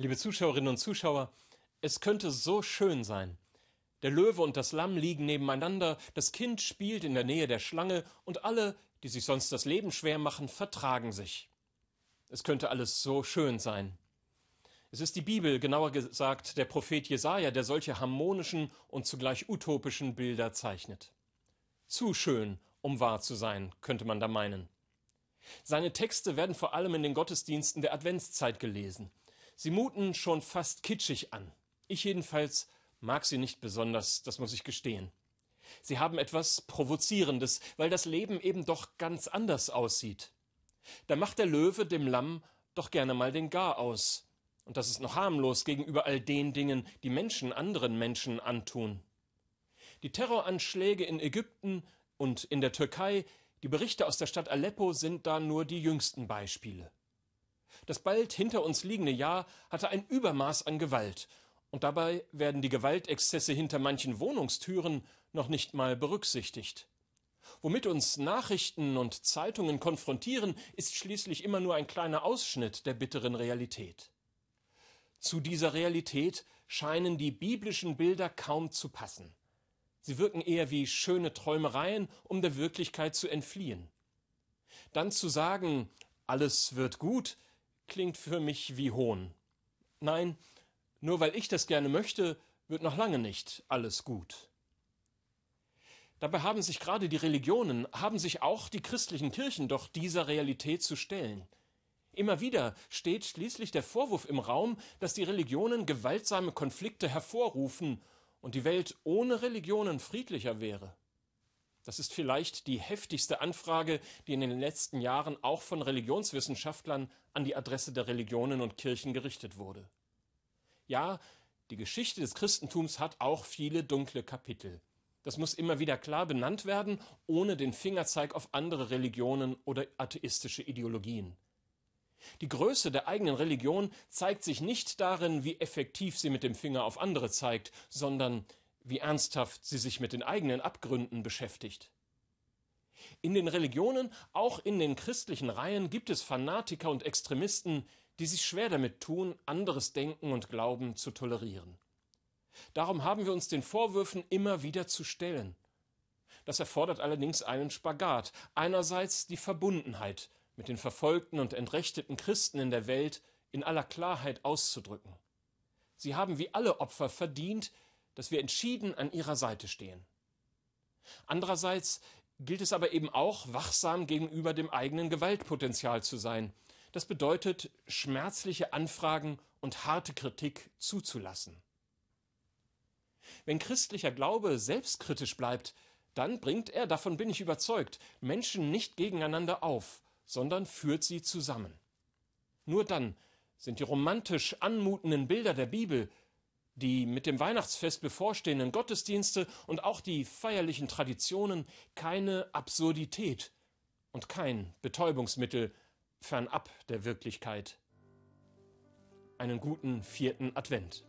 Liebe Zuschauerinnen und Zuschauer, es könnte so schön sein. Der Löwe und das Lamm liegen nebeneinander, das Kind spielt in der Nähe der Schlange und alle, die sich sonst das Leben schwer machen, vertragen sich. Es könnte alles so schön sein. Es ist die Bibel, genauer gesagt der Prophet Jesaja, der solche harmonischen und zugleich utopischen Bilder zeichnet. Zu schön, um wahr zu sein, könnte man da meinen. Seine Texte werden vor allem in den Gottesdiensten der Adventszeit gelesen. Sie muten schon fast kitschig an. Ich jedenfalls mag sie nicht besonders, das muss ich gestehen. Sie haben etwas Provozierendes, weil das Leben eben doch ganz anders aussieht. Da macht der Löwe dem Lamm doch gerne mal den Gar aus. Und das ist noch harmlos gegenüber all den Dingen, die Menschen anderen Menschen antun. Die Terroranschläge in Ägypten und in der Türkei, die Berichte aus der Stadt Aleppo sind da nur die jüngsten Beispiele. Das bald hinter uns liegende Jahr hatte ein Übermaß an Gewalt, und dabei werden die Gewaltexzesse hinter manchen Wohnungstüren noch nicht mal berücksichtigt. Womit uns Nachrichten und Zeitungen konfrontieren, ist schließlich immer nur ein kleiner Ausschnitt der bitteren Realität. Zu dieser Realität scheinen die biblischen Bilder kaum zu passen. Sie wirken eher wie schöne Träumereien, um der Wirklichkeit zu entfliehen. Dann zu sagen, alles wird gut, klingt für mich wie Hohn. Nein, nur weil ich das gerne möchte, wird noch lange nicht alles gut. Dabei haben sich gerade die Religionen, haben sich auch die christlichen Kirchen doch dieser Realität zu stellen. Immer wieder steht schließlich der Vorwurf im Raum, dass die Religionen gewaltsame Konflikte hervorrufen und die Welt ohne Religionen friedlicher wäre. Das ist vielleicht die heftigste Anfrage, die in den letzten Jahren auch von Religionswissenschaftlern an die Adresse der Religionen und Kirchen gerichtet wurde. Ja, die Geschichte des Christentums hat auch viele dunkle Kapitel. Das muss immer wieder klar benannt werden, ohne den Fingerzeig auf andere Religionen oder atheistische Ideologien. Die Größe der eigenen Religion zeigt sich nicht darin, wie effektiv sie mit dem Finger auf andere zeigt, sondern wie ernsthaft sie sich mit den eigenen Abgründen beschäftigt. In den Religionen, auch in den christlichen Reihen, gibt es Fanatiker und Extremisten, die sich schwer damit tun, anderes Denken und Glauben zu tolerieren. Darum haben wir uns den Vorwürfen immer wieder zu stellen. Das erfordert allerdings einen Spagat. Einerseits die Verbundenheit mit den verfolgten und entrechteten Christen in der Welt in aller Klarheit auszudrücken. Sie haben wie alle Opfer verdient, dass wir entschieden an ihrer Seite stehen. Andererseits gilt es aber eben auch, wachsam gegenüber dem eigenen Gewaltpotenzial zu sein. Das bedeutet, schmerzliche Anfragen und harte Kritik zuzulassen. Wenn christlicher Glaube selbstkritisch bleibt, dann bringt er, davon bin ich überzeugt, Menschen nicht gegeneinander auf, sondern führt sie zusammen. Nur dann sind die romantisch anmutenden Bilder der Bibel, die mit dem Weihnachtsfest bevorstehenden Gottesdienste und auch die feierlichen Traditionen keine Absurdität und kein Betäubungsmittel fernab der Wirklichkeit. Einen guten vierten Advent.